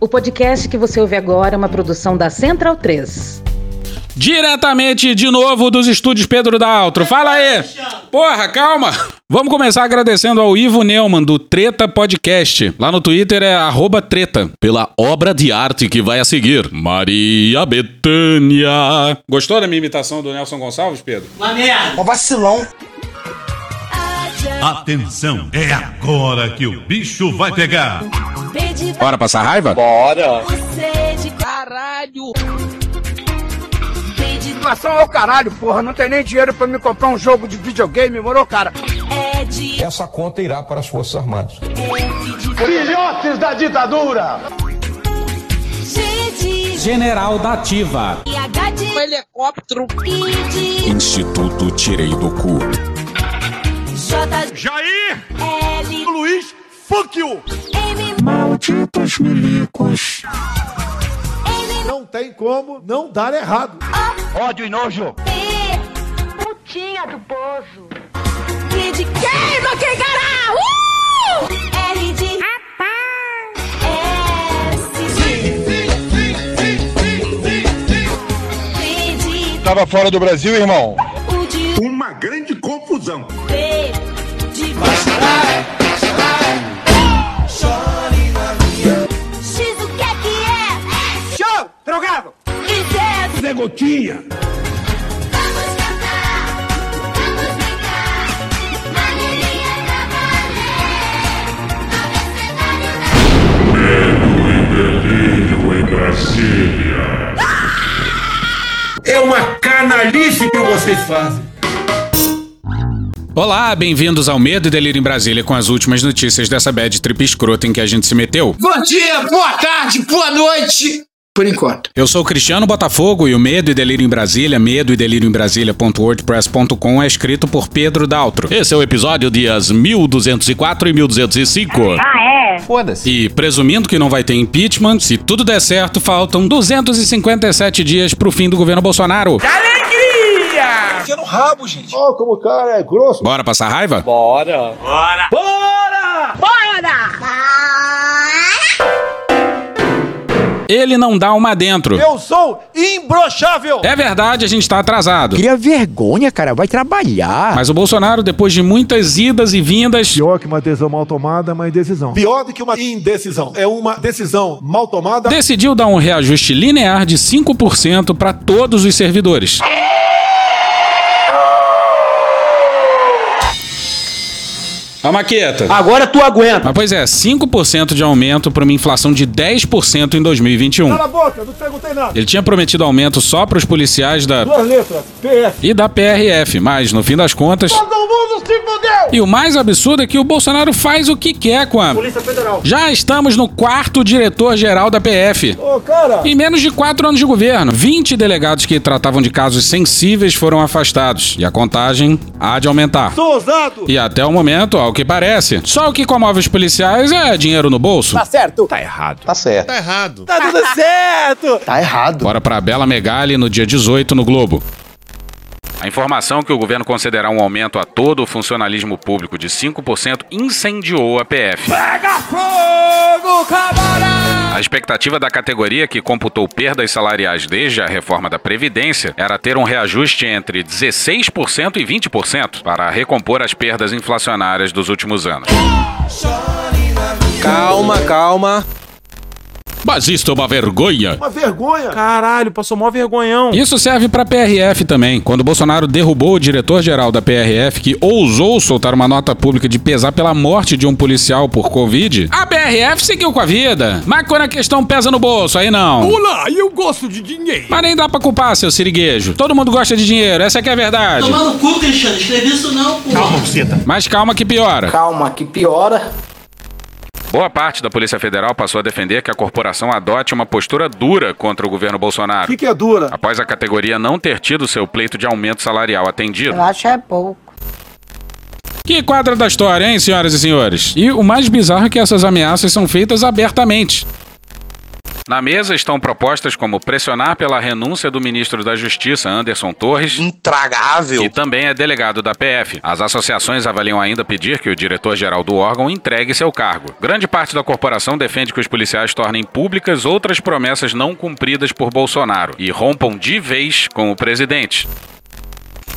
O podcast que você ouve agora é uma produção da Central 3. Diretamente de novo dos estúdios Pedro Daltro. Fala aí! Porra, calma! Vamos começar agradecendo ao Ivo Neumann, do Treta Podcast. Lá no Twitter é arroba treta. Pela obra de arte que vai a seguir. Maria Betânia. Gostou da minha imitação do Nelson Gonçalves, Pedro? Uma merda! Um vacilão. Atenção, é agora que o bicho vai pegar. Bora passar raiva? Bora. Caralho! Inflação é o caralho, porra. Não tem nem dinheiro pra me comprar um jogo de videogame, morou, cara? Essa conta irá para as Forças Armadas. Filhotes da ditadura! General da Ativa. Um helicóptero! Instituto Tirei do Cu. Jair! Luiz, fuck you! Malditos milicos. Não tem como não dar errado. Ódio e nojo! Putinha do poço. E de queima quem gará! Uh! R de Tava fora do Brasil, irmão? Uma grande confusão. B de X o que é que é? Show! Drogado! E Zé Gotinha. Vamos cantar, vamos brincar. Maneirinha É uma canalice que vocês fazem. Olá, bem-vindos ao Medo e Delírio em Brasília com as últimas notícias dessa bad trip escrota em que a gente se meteu. Bom dia, boa tarde, boa noite! Por enquanto. Eu sou o Cristiano Botafogo e o Medo e Delírio em Brasília, medo e delírio em Brasília.wordpress.com é escrito por Pedro Daltro. Esse é o episódio dias 1204 e 1205. E presumindo que não vai ter impeachment, se tudo der certo, faltam 257 dias pro fim do governo Bolsonaro. Enfia no rabo, gente. Ó, como o cara é grosso. Bora passar raiva? Bora! Ele não dá uma dentro. Eu sou imbrochável. É verdade, a gente tá atrasado. Cria vergonha, cara. Vai trabalhar. Mas o Bolsonaro, depois de muitas idas e vindas, Pior que uma decisão mal tomada é uma indecisão. Pior do que uma indecisão. É uma decisão mal tomada. decidiu dar um reajuste linear de 5% para todos os servidores. A maqueta. Agora tu aguenta. Mas pois é, 5% de aumento para uma inflação de 10% em 2021. Cala a boca, não perguntei nada. Ele tinha prometido aumento só para os policiais da Duas letras, PF. e da PRF, mas no fim das contas, Todo. E o mais absurdo é que o Bolsonaro faz o que quer com a Polícia Federal. Já estamos no quarto diretor-geral da PF. Ô, cara. Em menos de quatro anos de governo, 20 delegados que tratavam de casos sensíveis foram afastados. E a contagem há de aumentar. Sou ousado. E até o momento, ao que parece, só o que comove os policiais é dinheiro no bolso. certo. Tá errado. Tá certo. Tá errado. Tá tudo certo. Tá errado. Bora pra Bela Megali no dia 18 no Globo. A informação que o governo considerar um aumento a todo o funcionalismo público de 5% incendiou a PF. A expectativa da categoria que computou perdas salariais desde a reforma da Previdência era ter um reajuste entre 16% e 20% para recompor as perdas inflacionárias dos últimos anos. Calma, calma. Mas isto é uma vergonha! Uma vergonha. Caralho, passou mó vergonhão. Isso serve pra PRF também. Quando Bolsonaro derrubou o diretor-geral da PRF, que ousou soltar uma nota pública de pesar pela morte de um policial por Covid, a PRF seguiu com a vida. Mas quando a questão pesa no bolso, aí não. Olá, eu gosto de dinheiro. Mas nem dá pra culpar, seu siriguejo. Todo mundo gosta de dinheiro, essa é que é a verdade. Tomar no cu, Cristiano. Escrevi isso não, pô. Mas calma que piora. Calma, que piora. Boa parte da Polícia Federal passou a defender que a corporação adote uma postura dura contra o governo O Bolsonaro. que, que é dura? Após a categoria não ter tido seu pleito de aumento salarial atendido. acho é pouco. Que quadra da história, hein, senhoras e senhores? E o mais bizarro é que essas ameaças são feitas abertamente. Na mesa estão propostas como pressionar pela renúncia do ministro da Justiça, Anderson Torres, Intragável. que também é delegado da PF. As associações avaliam ainda pedir que o diretor-geral do órgão entregue seu cargo. Grande parte da corporação defende que os policiais tornem públicas outras promessas não cumpridas por Bolsonaro e rompam de vez com o presidente.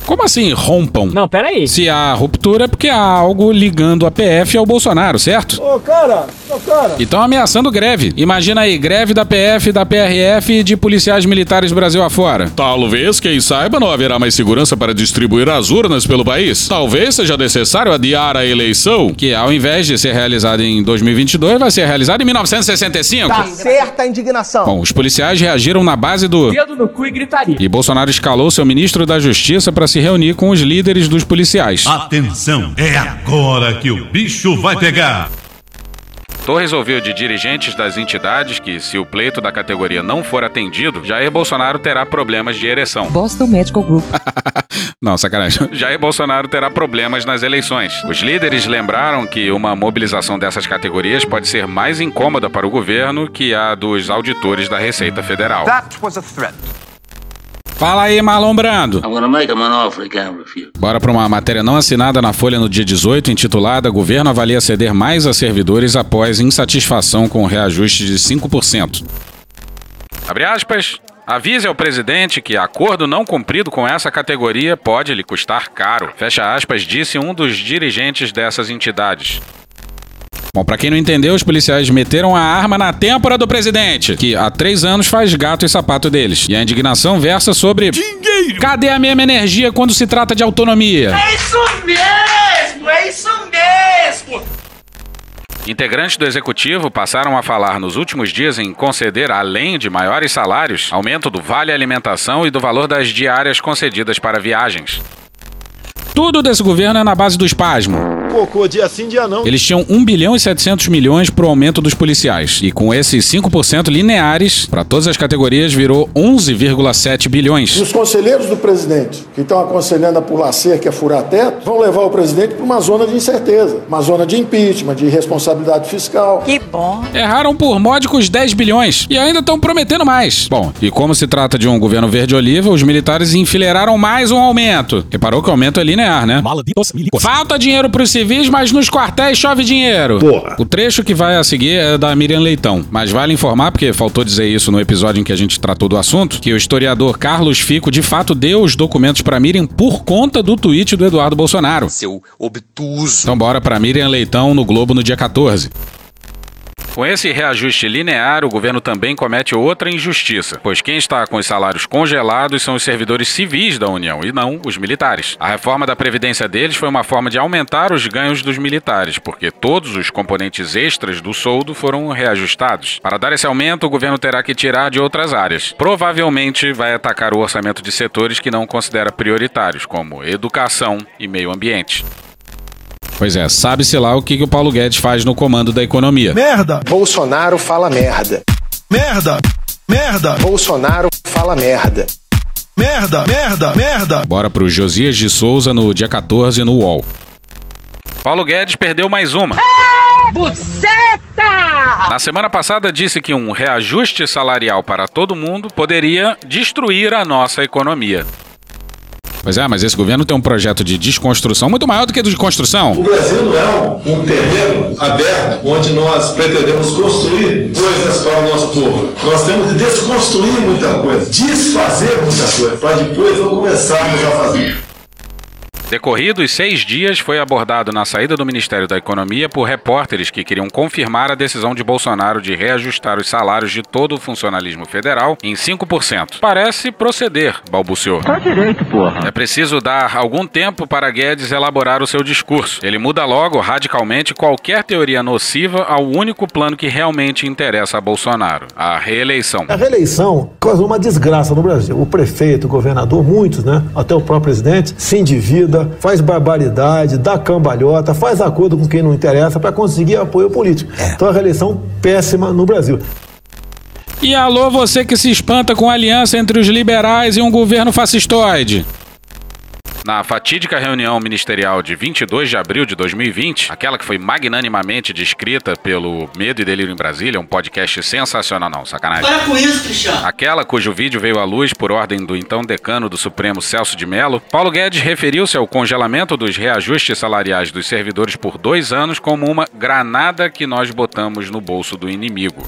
Como assim rompam? Não, peraí. Se há ruptura é porque há algo ligando a PF ao Bolsonaro, certo? Ô, cara, ô, cara. E estão ameaçando greve. Imagina aí, greve da PF, da PRF e de policiais militares Brasil afora. Talvez, quem saiba, não haverá mais segurança para distribuir as urnas pelo país. Talvez seja necessário adiar a eleição, que ao invés de ser realizada em 2022, vai ser realizada em 1965. Tá certa a indignação. Bom, os policiais reagiram na base do... Dedo no cu e gritaria. E Bolsonaro escalou seu ministro da Justiça para se reunir com os líderes dos policiais. Atenção, é agora que o bicho vai pegar. Torres ouviu de dirigentes das entidades que, se o pleito da categoria não for atendido, Jair Bolsonaro terá problemas de ereção. Boston Medical Group. Não, sacanagem. Jair Bolsonaro terá problemas nas eleições. Os líderes lembraram que uma mobilização dessas categorias pode ser mais incômoda para o governo que a dos auditores da Receita Federal. That was a threat. Fala aí, Marlon Brando. Can't refuse. Bora para uma matéria não assinada na Folha no dia 18, intitulada Governo avalia ceder mais a servidores após insatisfação com o reajuste de 5%. Abre aspas. Avise ao presidente que acordo não cumprido com essa categoria pode lhe custar caro. Fecha aspas, disse um dos dirigentes dessas entidades. Bom, pra quem não entendeu, os policiais meteram a arma na têmpora do presidente, que há três anos faz gato e sapato deles. E a indignação versa sobre. Dinheiro! Cadê a mesma energia quando se trata de autonomia? É isso mesmo! É isso mesmo! Integrantes do executivo passaram a falar nos últimos dias em conceder, além de maiores salários, aumento do vale alimentação e do valor das diárias concedidas para viagens. Tudo desse governo é na base do espasmo. Cocô, dia sim, dia não. Eles tinham 1 bilhão e 700 milhões pro aumento dos policiais. E com esses 5% lineares, para todas as categorias, virou 11,7 E bilhões. os conselheiros do presidente, que estão aconselhando a pular cerca e a furar teto, vão levar o presidente para uma zona de incerteza, uma zona de impeachment, de responsabilidade fiscal. Que bom. Erraram por módicos 10 bilhões e ainda estão prometendo mais. Bom, e como se trata de um governo verde-oliva, os militares enfileiraram mais um aumento. Reparou que o aumento é linear, né? Falta dinheiro pros civis, mas nos quartéis chove dinheiro. Porra. O trecho que vai a seguir é da Miriam Leitão, mas vale informar, porque faltou dizer isso no episódio em que a gente tratou do assunto, que o historiador Carlos Fico de fato deu os documentos pra Miriam por conta do tweet do Eduardo Bolsonaro. Seu obtuso. Então bora pra Miriam Leitão no Globo no dia 14. Com esse reajuste linear, o governo também comete outra injustiça, pois quem está com os salários congelados são os servidores civis da União e não os militares. A reforma da previdência deles foi uma forma de aumentar os ganhos dos militares, porque todos os componentes extras do soldo foram reajustados. Para dar esse aumento, o governo terá que tirar de outras áreas. Provavelmente vai atacar o orçamento de setores que não considera prioritários, como educação e meio ambiente. Pois é, sabe-se lá o que, que o Paulo Guedes faz no comando da economia. Merda, Bolsonaro fala merda. merda, merda, Bolsonaro fala merda. merda, merda, merda. Bora pro Josias de Souza no dia 14 no UOL. Paulo Guedes perdeu mais uma. Buceta! Na semana passada disse que um reajuste salarial para todo mundo poderia destruir a nossa economia. Pois é, mas esse governo tem um projeto de desconstrução muito maior do que de construção. O Brasil não é um, um terreno aberto onde nós pretendemos construir coisas para o nosso povo. Nós temos de desconstruir muita coisa, desfazer muita coisa, para depois não começarmos a fazer. Decorridos seis dias, foi abordado na saída do Ministério da Economia por repórteres que queriam confirmar a decisão de Bolsonaro de reajustar os salários de todo o funcionalismo federal em 5%. Parece proceder, balbuciou. Tá direito, porra. É preciso dar algum tempo para Guedes elaborar o seu discurso. Ele muda logo, radicalmente, qualquer teoria nociva ao único plano que realmente interessa a Bolsonaro: a reeleição. A reeleição causou uma desgraça no Brasil. O prefeito, o governador, muitos, né? Até o próprio presidente, se endivida, faz barbaridade, dá cambalhota, faz acordo com quem não interessa para conseguir apoio político. Então a reeleição péssima no Brasil. E alô, você que se espanta com a aliança entre os liberais e um governo fascistoide. Na fatídica reunião ministerial de 22 de abril de 2020, aquela que foi magnanimamente descrita pelo Medo e Delírio em Brasília, um podcast sensacional, não, sacanagem. Para com isso, Cristiano. Aquela cujo vídeo veio à luz por ordem do então decano do Supremo Celso de Mello, Paulo Guedes referiu-se ao congelamento dos reajustes salariais dos servidores por dois anos como uma granada que nós botamos no bolso do inimigo.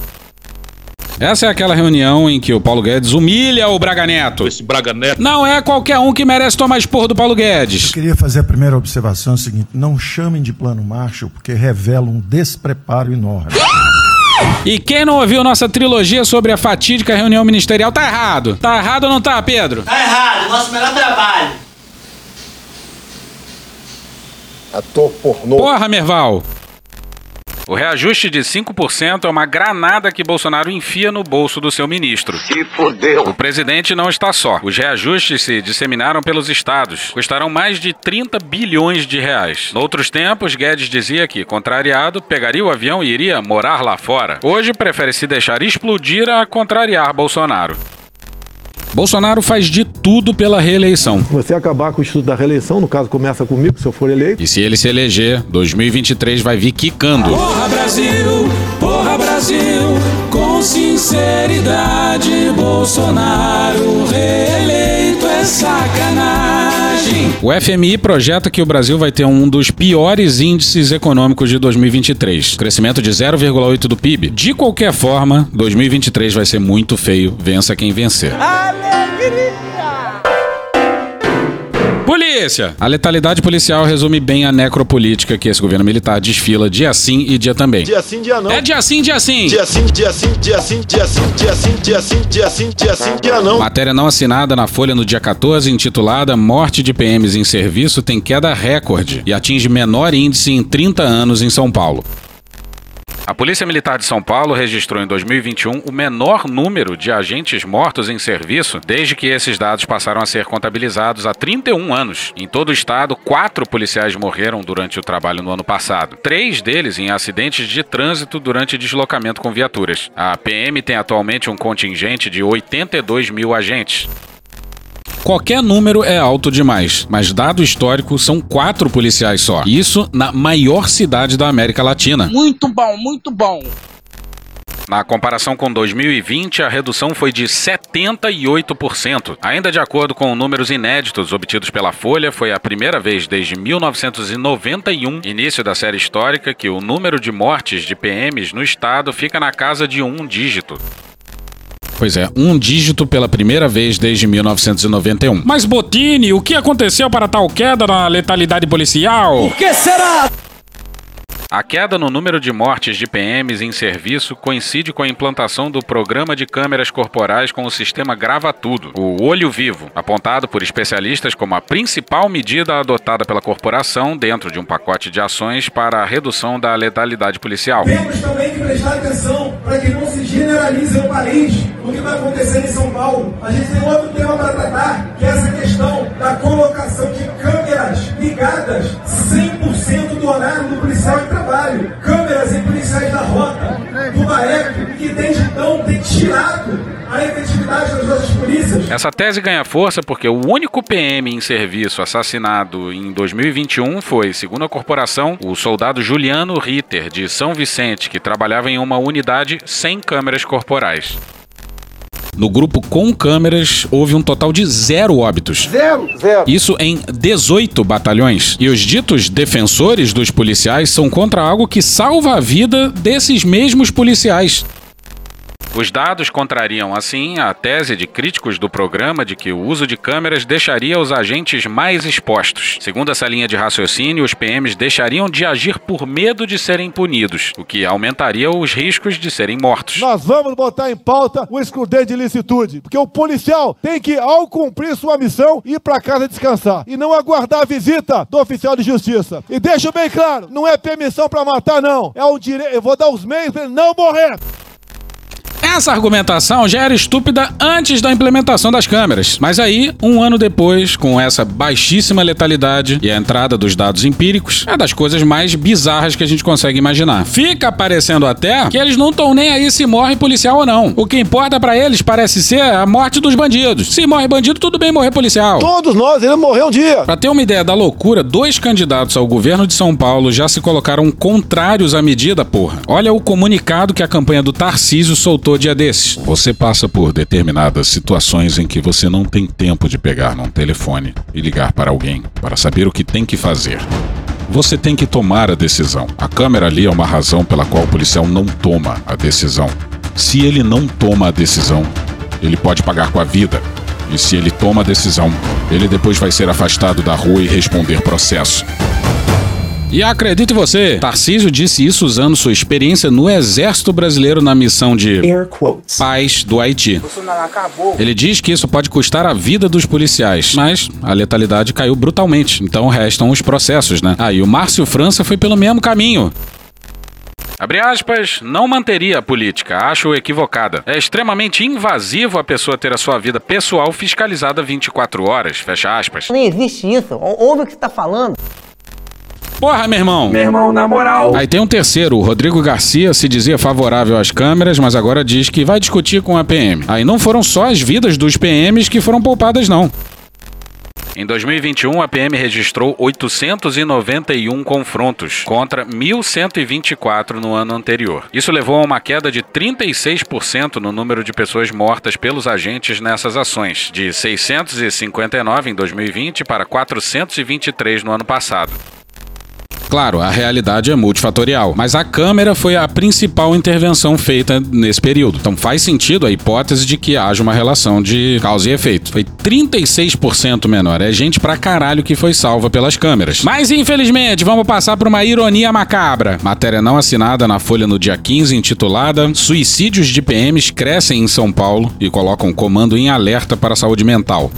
Essa é aquela reunião em que o Paulo Guedes humilha o Braga Neto. Esse Braga Neto. Não é qualquer um que merece tomar esporro do Paulo Guedes. Eu queria fazer a primeira observação é o seguinte: não chamem de plano Marshall, porque revela um despreparo enorme. E quem não ouviu nossa trilogia sobre a fatídica reunião ministerial tá errado. Tá errado ou não tá, Pedro? Tá errado, nosso melhor trabalho. Ator pornô. Porra, Merval! O reajuste de 5% é uma granada que Bolsonaro enfia no bolso do seu ministro. Se fodeu. O presidente não está só. Os reajustes se disseminaram pelos estados. Custarão mais de 30 bilhões de reais. Noutros tempos, Guedes dizia que, contrariado, pegaria o avião e iria morar lá fora. Hoje, prefere se deixar explodir a contrariar Bolsonaro. Bolsonaro faz de tudo pela reeleição. Você acabar com o estudo da reeleição, no caso começa comigo, se eu for eleito. E se ele se eleger, 2023 vai vir quicando. Porra Brasil, porra Brasil, com sinceridade, Bolsonaro reeleito é sacanagem. O FMI projeta que o Brasil vai ter um dos piores índices econômicos de 2023, crescimento de 0,8 do PIB. De qualquer forma, 2023 vai ser muito feio, vença quem vencer. Polícia! A letalidade policial resume bem a necropolítica que esse governo militar desfila dia sim e dia também. Dia sim, dia não. É dia sim, dia sim! Dia sim, dia sim, dia sim, dia sim, dia sim, dia sim, dia sim, dia sim, dia não. Matéria não assinada na Folha no dia 14, intitulada Morte de PMs em Serviço tem queda recorde e atinge menor índice em 30 anos em São Paulo. A Polícia Militar de São Paulo registrou em 2021 o menor número de agentes mortos em serviço desde que esses dados passaram a ser contabilizados há 31 anos. Em todo o estado, quatro policiais morreram durante o trabalho no ano passado. Três deles em acidentes de trânsito durante deslocamento com viaturas. A PM tem atualmente um contingente de 82 mil agentes. Qualquer número é alto demais, mas dado histórico são quatro policiais só. Isso na maior cidade da América Latina. Muito bom, muito bom. Na comparação com 2020, a redução foi de 78%. Ainda de acordo com números inéditos obtidos pela Folha, foi a primeira vez desde 1991, início da série histórica, que o número de mortes de PMs no estado fica na casa de um dígito. Pois é, um dígito pela primeira vez desde 1991. Mas Botini, o que aconteceu para tal queda na letalidade policial? O que será? A queda no número de mortes de PMs em serviço coincide com a implantação do programa de câmeras corporais com o sistema Grava Tudo, o Olho Vivo, apontado por especialistas como a principal medida adotada pela corporação dentro de um pacote de ações para a redução da letalidade policial. Temos também que prestar atenção para que não se generalize no país o que está acontecendo em São Paulo. A gente tem outro tema para tratar, que é essa questão da colocação de câmeras ligadas 100% do horário do policial de trabalho. Câmeras em policiais da rota, do BAEC, que desde então tem tirado a efetividade das nossas polícias. Essa tese ganha força porque o único PM em serviço assassinado em 2021 foi, segundo a corporação, o soldado Juliano Ritter, de São Vicente, que trabalhava em uma unidade sem câmeras corporais. No grupo com câmeras, houve um total de zero óbitos. Zero, zero. Isso em 18 batalhões. E os ditos defensores dos policiais são contra algo que salva a vida desses mesmos policiais. Os dados contrariam, assim, a tese de críticos do programa de que o uso de câmeras deixaria os agentes mais expostos. Segundo essa linha de raciocínio, os PMs deixariam de agir por medo de serem punidos, o que aumentaria os riscos de serem mortos. Nós vamos botar em pauta o excludente de licitude, porque o policial tem que, ao cumprir sua missão, ir para casa descansar e não aguardar a visita do oficial de justiça. E deixo bem claro, não é permissão para matar, não. É o direito. Eu vou dar os meios para ele não morrer. Essa argumentação já era estúpida antes da implementação das câmeras, mas aí, um ano depois, com essa baixíssima letalidade e a entrada dos dados empíricos, é das coisas mais bizarras que a gente consegue imaginar. Fica parecendo até que eles não estão nem aí se morre policial ou não. O que importa para eles parece ser a morte dos bandidos. Se morre bandido, tudo bem morrer policial. Todos nós iremos morrer um dia. Pra ter uma ideia da loucura, dois candidatos ao governo de São Paulo já se colocaram contrários à medida, porra. Olha o comunicado que a campanha do Tarcísio soltou dia desses. Você passa por determinadas situações em que você não tem tempo de pegar num telefone e ligar para alguém para saber o que tem que fazer. Você tem que tomar a decisão. A câmera ali é uma razão pela qual o policial não toma a decisão. Se ele não toma a decisão, ele pode pagar com a vida. E se ele toma a decisão, ele depois vai ser afastado da rua e responder processo. E acredite você, Tarcísio disse isso usando sua experiência no Exército Brasileiro na missão de paz do Haiti. Ele diz que isso pode custar a vida dos policiais, mas a letalidade caiu brutalmente, então restam os processos, né? Ah, e o Márcio França foi pelo mesmo caminho. Abre aspas, não manteria a política, acho equivocada. É extremamente invasivo a pessoa ter a sua vida pessoal fiscalizada 24 horas, fecha aspas. Nem existe isso. Ouve o que você tá falando. Porra, meu irmão. Meu irmão, na moral. Aí tem um terceiro, o Rodrigo Garcia se dizia favorável às câmeras, mas agora diz que vai discutir com a PM. Aí não foram só as vidas dos PMs que foram poupadas, não. Em 2021, a PM registrou 891 confrontos, contra 1.124 no ano anterior. Isso levou a uma queda de 36% no número de pessoas mortas pelos agentes nessas ações, de 659 em 2020 para 423 no ano passado. Claro, a realidade é multifatorial, mas a câmera foi a principal intervenção feita nesse período. Então faz sentido a hipótese de que haja uma relação de causa e efeito. Foi 36% menor. É gente pra caralho que foi salva pelas câmeras. Mas infelizmente, vamos passar por uma ironia macabra. Matéria não assinada na Folha no dia 15, intitulada Suicídios de PMs crescem em São Paulo e colocam comando em alerta para a saúde mental.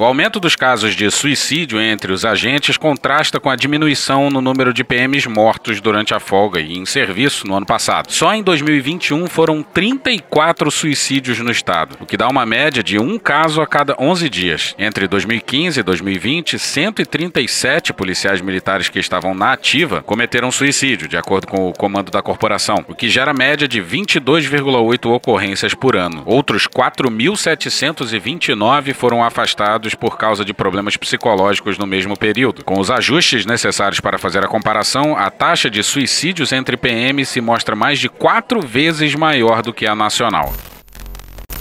O aumento dos casos de suicídio entre os agentes contrasta com a diminuição no número de PMs mortos durante a folga e em serviço no ano passado. Só em 2021 foram 34 suicídios no estado, o que dá uma média de um caso a cada 11 dias. Entre 2015 e 2020, 137 policiais militares que estavam na ativa cometeram suicídio, de acordo com o comando da corporação, o que gera média de 22,8 ocorrências por ano. Outros 4.729 foram afastados por causa de problemas psicológicos no mesmo período. Com os ajustes necessários para fazer a comparação, a taxa de suicídios entre PM se mostra mais de quatro vezes maior do que a nacional.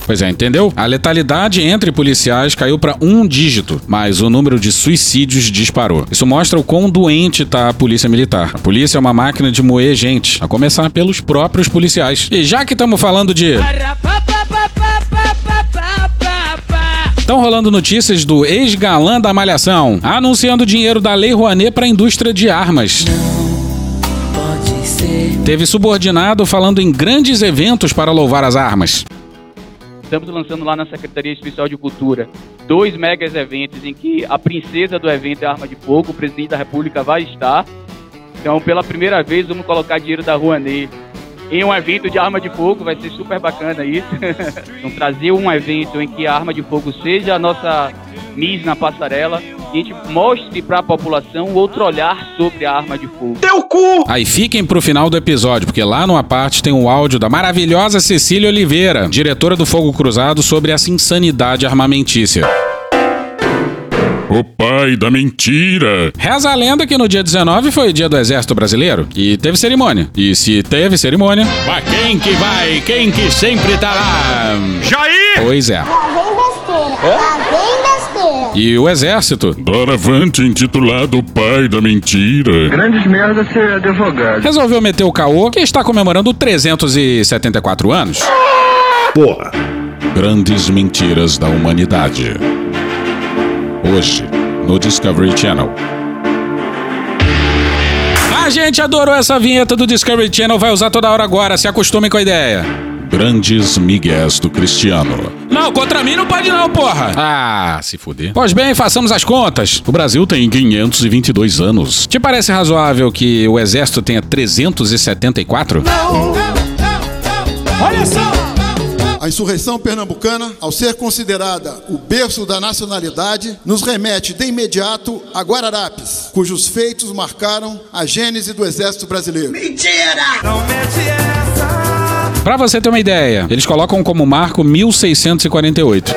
Pois é, entendeu? A letalidade entre policiais caiu para um dígito, mas o número de suicídios disparou. Isso mostra o quão doente tá a polícia militar. A polícia é uma máquina de moer gente, a começar pelos próprios policiais. E já que estamos falando de Estão rolando notícias do ex-galã da Malhação, anunciando dinheiro da Lei Rouanet para a indústria de armas. Teve subordinado falando em grandes eventos para louvar as armas. Estamos lançando lá na Secretaria Especial de Cultura dois megas eventos em que a princesa do evento é arma de fogo, o presidente da República vai estar. Então, pela primeira vez, vamos colocar dinheiro da Rouanet em um evento de arma de fogo, vai ser super bacana isso. então, trazer um evento em que a arma de fogo seja a nossa Miss na passarela e a gente mostre para a população outro olhar sobre a arma de fogo. Teu cu! Aí fiquem pro final do episódio, porque lá numa parte tem um áudio da maravilhosa Cecília Oliveira, diretora do Fogo Cruzado, sobre essa insanidade armamentícia. O pai da mentira. Reza a lenda que no dia 19 foi o dia do Exército Brasileiro e teve cerimônia. E se teve cerimônia. Mas quem que vai? Quem que sempre tá lá? Jair! Pois é. Lá vem besteira. Lá vem besteira. E o Exército. Doravante intitulado Pai da Mentira. Grandes merda ser advogado. Resolveu meter o caô que está comemorando 374 anos. Porra. Grandes mentiras da humanidade. Hoje, no Discovery Channel. A gente adorou essa vinheta do Discovery Channel, vai usar toda hora agora, se acostumem com a ideia. Grandes migués do Cristiano. Não, contra mim não pode não, porra. Ah, se fuder. Pois bem, façamos as contas. O Brasil tem 522 anos. Te parece razoável que o exército tenha 374? Não, não, não, Olha só! A insurreição pernambucana, ao ser considerada o berço da nacionalidade, nos remete de imediato a Guararapes, cujos feitos marcaram a gênese do Exército Brasileiro. Mentira! Não mete essa! Pra você ter uma ideia, eles colocam como marco 1648.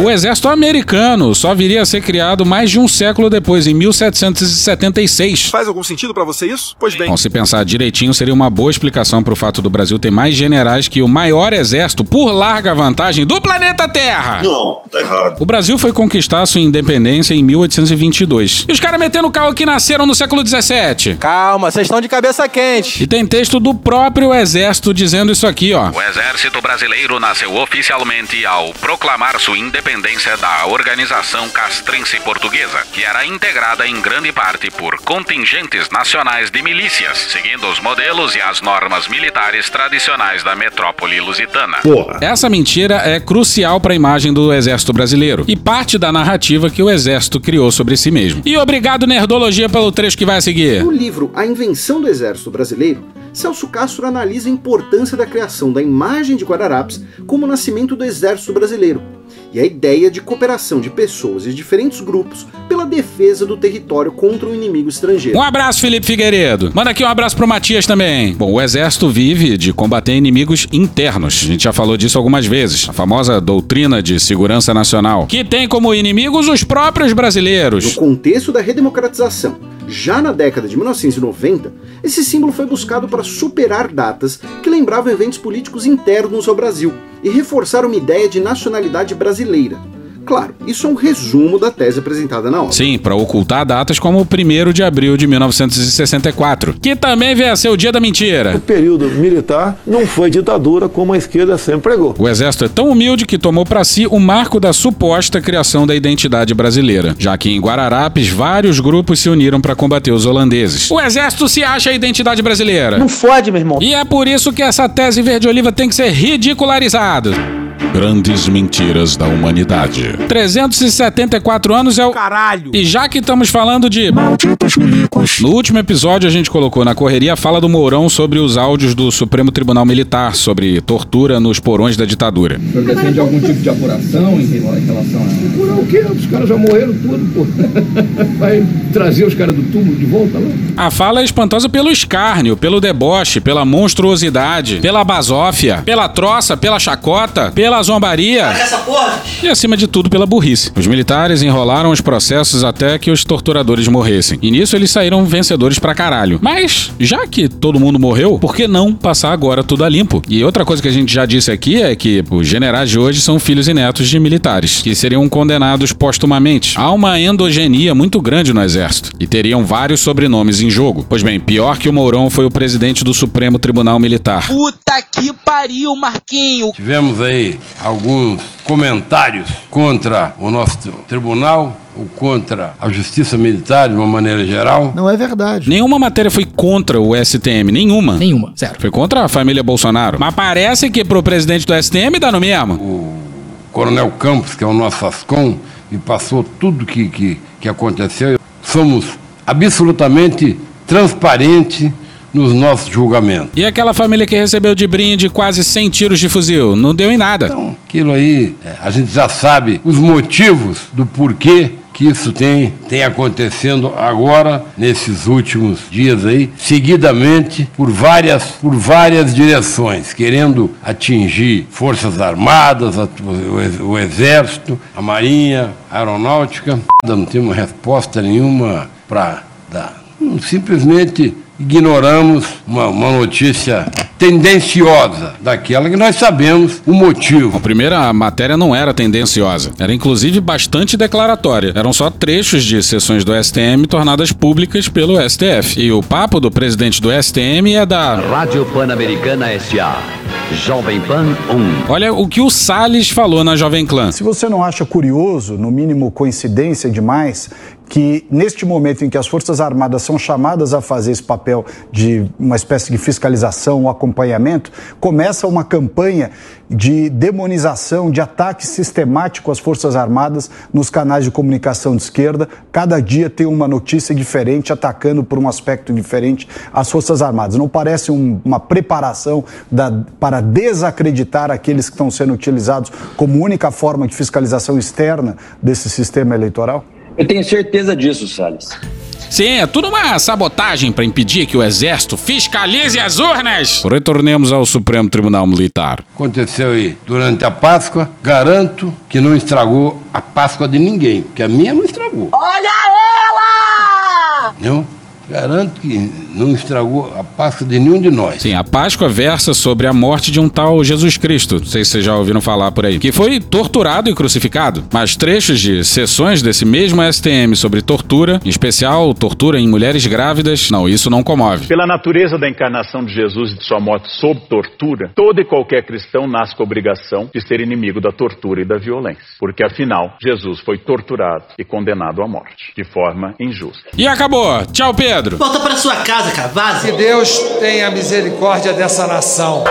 O exército americano só viria a ser criado mais de um século depois, em 1776. Faz algum sentido pra você isso? Pois bem. Bom, se pensar direitinho, seria uma boa explicação pro fato do Brasil ter mais generais que o maior exército, por larga vantagem, do planeta Terra. Não, tá errado. O Brasil foi conquistar sua independência em 1822. E os caras metendo o carro que nasceram no século 17. Calma, vocês estão de cabeça quente. E tem texto do próprio exército dizendo isso aqui, ó. O Exército Brasileiro nasceu oficialmente ao proclamar sua independência da Organização Castrense Portuguesa, que era integrada em grande parte por contingentes nacionais de milícias, seguindo os modelos e as normas militares tradicionais da metrópole lusitana. Porra. Essa mentira é crucial para a imagem do exército brasileiro e parte da narrativa que o exército criou sobre si mesmo. E obrigado, Nerdologia, pelo trecho que vai a seguir. No livro A Invenção do Exército Brasileiro, Celso Castro analisa a importância da criação da imagem de Guararapes como o nascimento do Exército Brasileiro e a ideia de cooperação de pessoas de diferentes grupos pela defesa do território contra o inimigo estrangeiro. Um abraço, Felipe Figueiredo. Manda aqui um abraço pro Matias também. Bom, o exército vive de combater inimigos internos. A gente já falou disso algumas vezes. A famosa doutrina de segurança nacional, que tem como inimigos os próprios brasileiros. No contexto da redemocratização, já na década de 1990, esse símbolo foi buscado para superar datas que lembravam eventos políticos internos ao Brasil e reforçar uma ideia de nacionalidade brasileira. Claro, isso é um resumo da tese apresentada na obra. Sim, para ocultar datas como o 1 de abril de 1964, que também veio a ser o dia da mentira. O período militar não foi ditadura como a esquerda sempre pregou. O exército é tão humilde que tomou para si o marco da suposta criação da identidade brasileira, já que em Guararapes vários grupos se uniram para combater os holandeses. O exército se acha a identidade brasileira. Não fode, meu irmão. E é por isso que essa tese verde-oliva tem que ser ridicularizada. Grandes mentiras da humanidade. 374 anos é o. Caralho! E já que estamos falando de. Malditos milicos. No último episódio, a gente colocou na correria a fala do Mourão sobre os áudios do Supremo Tribunal Militar sobre tortura nos porões da ditadura. O defende algum tipo de apuração em relação a. Apurar o quê? Os caras já morreram tudo, pô. Vai trazer os caras do túmulo de volta lá? A fala é espantosa pelo escárnio, pelo deboche, pela monstruosidade, pela basófia, pela troça, pela chacota, pela zombaria e, acima de tudo, pela burrice. Os militares enrolaram os processos até que os torturadores morressem. E nisso eles saíram vencedores pra caralho. Mas, já que todo mundo morreu, por que não passar agora tudo a limpo? E outra coisa que a gente já disse aqui é que os generais de hoje são filhos e netos de militares, que seriam condenados postumamente. Há uma endogenia muito grande no exército e teriam vários sobrenomes em jogo. Pois bem, pior que o Mourão foi o presidente do Supremo Tribunal Militar. Puta que pariu, Marquinho! Tivemos aí alguns comentários contra o nosso tribunal ou contra a justiça militar de uma maneira geral. Não é verdade. Nenhuma matéria foi contra o STM, nenhuma. Nenhuma, zero. Foi contra a família Bolsonaro. Mas parece que pro presidente do STM dá no mesmo. O Coronel Campos, que é o nosso Ascom, me passou tudo que, que, que aconteceu. Somos absolutamente transparentes nos nossos julgamentos. E aquela família que recebeu de brinde quase 100 tiros de fuzil? Não deu em nada. Então, aquilo aí, é, a gente já sabe os motivos do porquê que isso tem, tem acontecendo agora, nesses últimos dias aí, seguidamente, por várias, por várias direções, querendo atingir Forças Armadas, o, Exército, a Marinha, a Aeronáutica. Não tem uma resposta nenhuma para dar. Simplesmente ignoramos uma, uma notícia tendenciosa, daquela que nós sabemos o motivo. A primeira matéria não era tendenciosa, era inclusive bastante declaratória. Eram só trechos de sessões do STM tornadas públicas pelo STF. E o papo do presidente do STM é da Rádio Pan-Americana S.A. Jovem Pan 1. Olha o que o Salles falou na Jovem Clã. Se você não acha curioso, no mínimo coincidência demais, que neste momento em que as Forças Armadas são chamadas a fazer esse papel de uma espécie de fiscalização, um acompanhamento, começa uma campanha de demonização, de ataque sistemático às Forças Armadas nos canais de comunicação de esquerda. Cada dia tem uma notícia diferente atacando por um aspecto diferente as Forças Armadas. Não parece um, uma preparação da, para desacreditar aqueles que estão sendo utilizados como única forma de fiscalização externa desse sistema eleitoral? Eu tenho certeza disso, Salles. Sim, é tudo uma sabotagem para impedir que o exército fiscalize as urnas. Retornemos ao Supremo Tribunal Militar. Aconteceu aí durante a Páscoa. Garanto que não estragou a Páscoa de ninguém, porque a minha não estragou. Olha ela! Não? Garanto que não estragou a Páscoa de nenhum de nós. Sim, a Páscoa versa sobre a morte de um tal Jesus Cristo. Não sei se vocês já ouviram falar por aí. Que foi torturado e crucificado. Mas trechos de sessões desse mesmo STM sobre tortura, em especial tortura em mulheres grávidas, não, isso não comove. Pela natureza da encarnação de Jesus e de sua morte sob tortura, todo e qualquer cristão nasce com a obrigação de ser inimigo da tortura e da violência. Porque afinal, Jesus foi torturado e condenado à morte, de forma injusta. E acabou. Tchau, Pedro. Volta para sua casa, cara. Vaza. Que Deus tenha misericórdia dessa nação.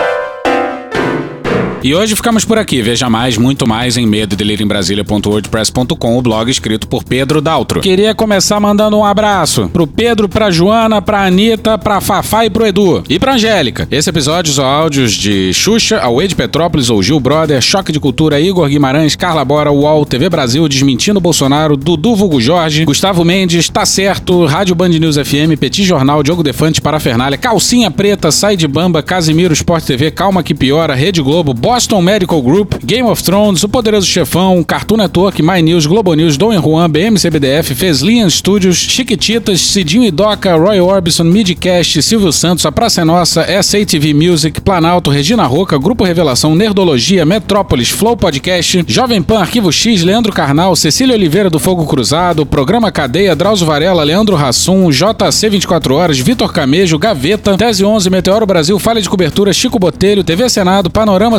E hoje ficamos por aqui. Veja mais, muito mais em medo o blog escrito por Pedro Daltro. Queria começar mandando um abraço pro Pedro, pra Joana, pra Anitta, pra Fafá e pro Edu. E pra Angélica. Esse episódio são áudios de Xuxa, Away de Petrópolis ou Gil Brother, Choque de Cultura, Igor Guimarães, Carla Bora, UOL, TV Brasil, Desmentindo Bolsonaro, Dudu Vulgo Jorge, Gustavo Mendes, Tá Certo, Rádio Band News FM, Petit Jornal, Diogo Defante, Parafernália, Calcinha Preta, Sai de Bamba, Casimiro, Sport TV, Calma Que Piora, Rede Globo, Boston Medical Group, Game of Thrones, O Poderoso Chefão, Cartoon Network, My News, Globo News, Dom Juan, BMCBDF, Feslian Studios, Chiquititas, Cidinho e Doca, Roy Orbison, Midcast, Silvio Santos, A Praça é Nossa, SATV Music, Planalto, Regina Roca, Grupo Revelação, Nerdologia, Metrópolis, Flow Podcast, Jovem Pan, Arquivo X, Leandro Carnal, Cecília Oliveira do Fogo Cruzado, Programa Cadeia, Drauzio Varela, Leandro Rassum, JC 24 Horas, Vitor Camejo, Gaveta, Tese 11, Meteoro Brasil, Falha de Cobertura, Chico Botelho, TV Senado, Panorama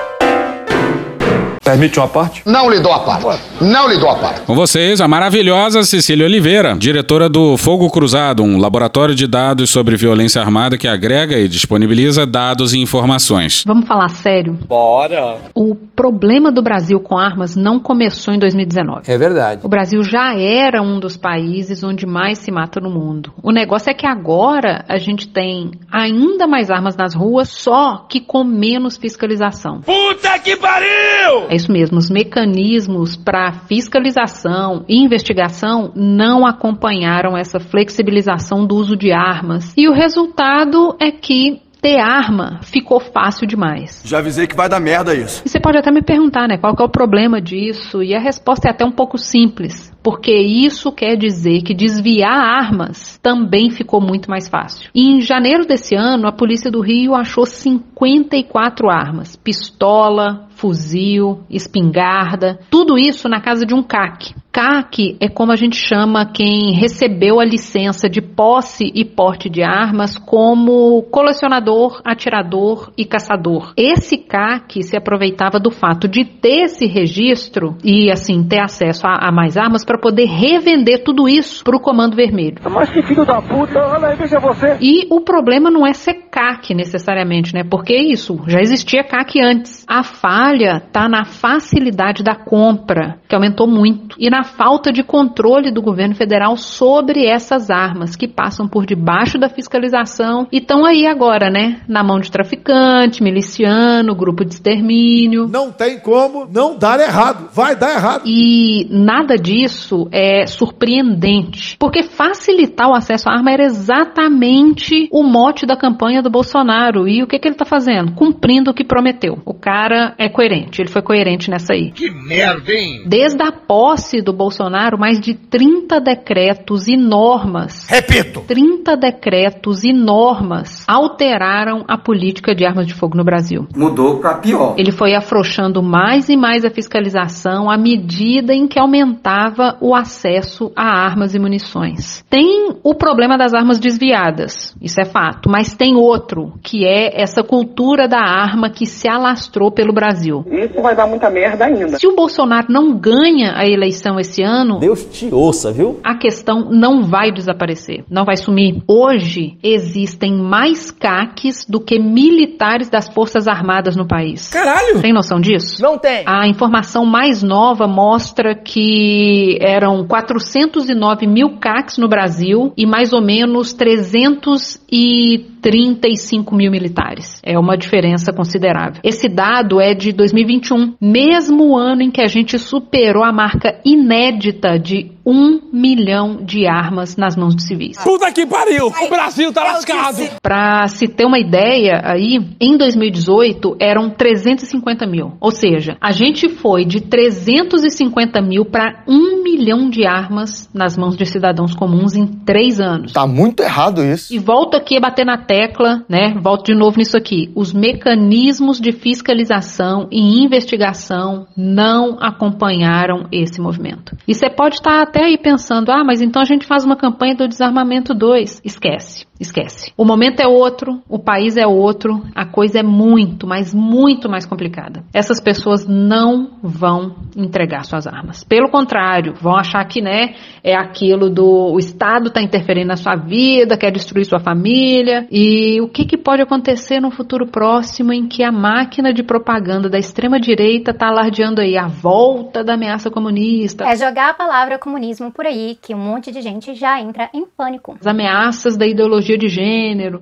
Permite uma parte? Não lhe dou a parte. Não lhe dou a parte. Com vocês, a maravilhosa Cecília Oliveira, diretora do Fogo Cruzado, um laboratório de dados sobre violência armada que agrega e disponibiliza dados e informações. Vamos falar sério? Bora! O problema do Brasil com armas não começou em 2019. É verdade. O Brasil já era um dos países onde mais se mata no mundo. O negócio é que agora a gente tem ainda mais armas nas ruas, só que com menos fiscalização. Puta que pariu! É isso mesmo, os mecanismos para fiscalização e investigação não acompanharam essa flexibilização do uso de armas. E o resultado é que ter arma ficou fácil demais. Já avisei que vai dar merda isso. E você pode até me perguntar, né, qual que é o problema disso? E a resposta é até um pouco simples, porque isso quer dizer que desviar armas também ficou muito mais fácil. E em janeiro desse ano, a polícia do Rio achou 54 armas, pistola, fuzil, espingarda, tudo isso na casa de um CAC. CAC é como a gente chama quem recebeu a licença de posse e porte de armas como colecionador, atirador e caçador. Esse CAC se aproveitava do fato de ter esse registro e assim ter acesso a, a mais armas para poder revender tudo isso para o Comando Vermelho. Mas que filho da puta, olha aí, veja você. E o problema não é ser CAC necessariamente, né? Porque isso já existia CAC antes. A FARC falha está na facilidade da compra, que aumentou muito, e na falta de controle do governo federal sobre essas armas, que passam por debaixo da fiscalização e estão aí agora, né? Na mão de traficante, miliciano, grupo de extermínio. Não tem como não dar errado. Vai dar errado. E nada disso é surpreendente, porque facilitar o acesso à arma era exatamente o mote da campanha do Bolsonaro. E o que, que ele está fazendo? Cumprindo o que prometeu. O cara é coerente, ele foi coerente nessa aí. Que merda, hein? Desde a posse do Bolsonaro, mais de 30 decretos e normas. Repito! 30 decretos e normas alteraram a política de armas de fogo no Brasil. Mudou pra pior. Ele foi afrouxando mais e mais a fiscalização à medida em que aumentava o acesso a armas e munições. Tem o problema das armas desviadas, isso é fato, mas tem outro, que é essa cultura da arma que se alastrou pelo Brasil. Isso vai dar muita merda ainda. Se o Bolsonaro não ganha a eleição esse ano, Deus te ouça, viu? a questão não vai desaparecer, não vai sumir. Hoje existem mais CACs do que militares das Forças Armadas no país. Caralho! Tem noção disso? Não tem. A informação mais nova mostra que eram 409 mil CACs no Brasil e mais ou menos 335 mil militares. É uma diferença considerável. Esse dado é de 2021, mesmo ano em que a gente superou a marca inédita de um milhão de armas nas mãos de civis. Puta que pariu! O Brasil tá lascado! Para se ter uma ideia aí, em 2018 eram 350 mil. Ou seja, a gente foi de 350 mil para um milhão de armas nas mãos de cidadãos comuns em três anos. Tá muito errado isso. E volto aqui a bater na tecla, né? Volto de novo nisso aqui. Os mecanismos de fiscalização e investigação não acompanharam esse movimento. E você pode estar até aí pensando, ah, mas então a gente faz uma campanha do desarmamento 2. Esquece. Esquece. O momento é outro, o país é outro, a coisa é muito, mas muito mais complicada. Essas pessoas não vão entregar suas armas. Pelo contrário, vão achar que, né, é aquilo do o Estado está interferindo na sua vida, quer destruir sua família. E o que, que pode acontecer no futuro próximo em que a máquina de propaganda da extrema direita está alardeando aí a volta da ameaça comunista? É jogar a palavra comunismo por aí que um monte de gente já entra em pânico. As ameaças da ideologia de gênero.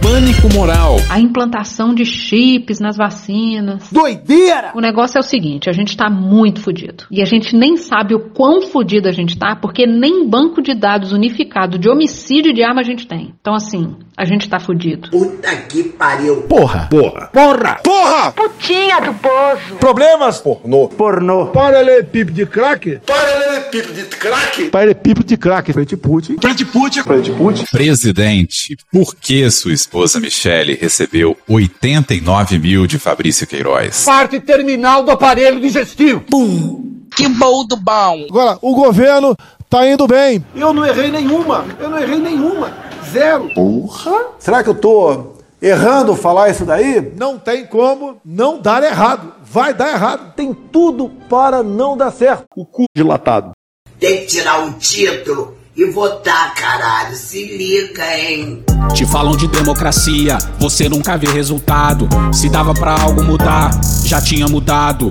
Pânico moral. A implantação de chips nas vacinas. Doideira! O negócio é o seguinte, a gente tá muito fudido. E a gente nem sabe o quão fudido a gente tá, porque nem banco de dados unificado de homicídio de arma a gente tem. Então, assim, a gente tá fudido. Puta que pariu. Porra! Porra! Porra! Porra! Putinha do poço. Problemas? Pornô. Pornô. Paralelepípedo de crack? Paralelepípedo de crack? Paralelepípedo de crack. Frente Putin. Frente Putin. Frente Putin. Presidente, por que sua esposa Michele recebeu 89 mil de Fabrício Queiroz? Parte terminal do aparelho digestivo. Pum. Que bom do bom. Agora, o governo tá indo bem. Eu não errei nenhuma. Eu não errei nenhuma. Zero. Porra! Será que eu tô errando falar isso daí? Não tem como não dar errado. Vai dar errado. Tem tudo para não dar certo. O cu dilatado. Tem que tirar o título e votar, caralho. Se liga, hein? Te falam de democracia, você nunca vê resultado. Se dava pra algo mudar, já tinha mudado.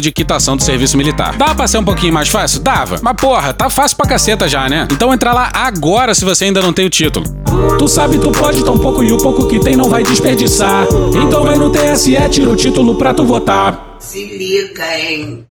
de quitação do serviço militar. Dá pra ser um pouquinho mais fácil? Dava. Mas porra, tá fácil pra caceta já, né? Então entra lá agora se você ainda não tem o título. Tu sabe, tu pode tão pouco e o pouco que tem não vai desperdiçar. Então vai no TSE, tira o título pra tu votar. Se liga, hein?